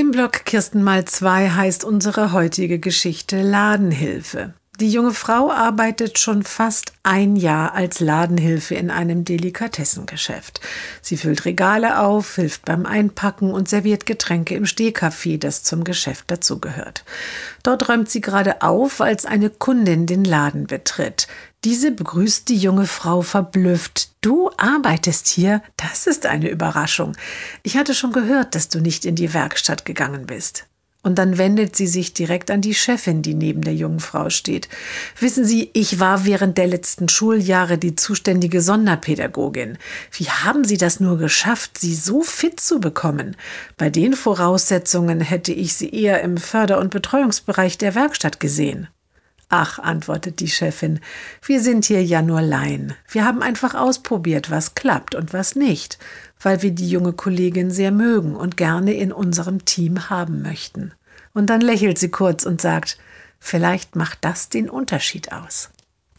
Im Blog Kirsten mal zwei heißt unsere heutige Geschichte Ladenhilfe. Die junge Frau arbeitet schon fast ein Jahr als Ladenhilfe in einem Delikatessengeschäft. Sie füllt Regale auf, hilft beim Einpacken und serviert Getränke im Stehcafé, das zum Geschäft dazugehört. Dort räumt sie gerade auf, als eine Kundin den Laden betritt. Diese begrüßt die junge Frau verblüfft. Du arbeitest hier? Das ist eine Überraschung. Ich hatte schon gehört, dass du nicht in die Werkstatt gegangen bist. Und dann wendet sie sich direkt an die Chefin, die neben der jungen Frau steht. Wissen Sie, ich war während der letzten Schuljahre die zuständige Sonderpädagogin. Wie haben Sie das nur geschafft, sie so fit zu bekommen? Bei den Voraussetzungen hätte ich sie eher im Förder- und Betreuungsbereich der Werkstatt gesehen. Ach, antwortet die Chefin, wir sind hier ja nur Laien. Wir haben einfach ausprobiert, was klappt und was nicht weil wir die junge Kollegin sehr mögen und gerne in unserem Team haben möchten. Und dann lächelt sie kurz und sagt, vielleicht macht das den Unterschied aus.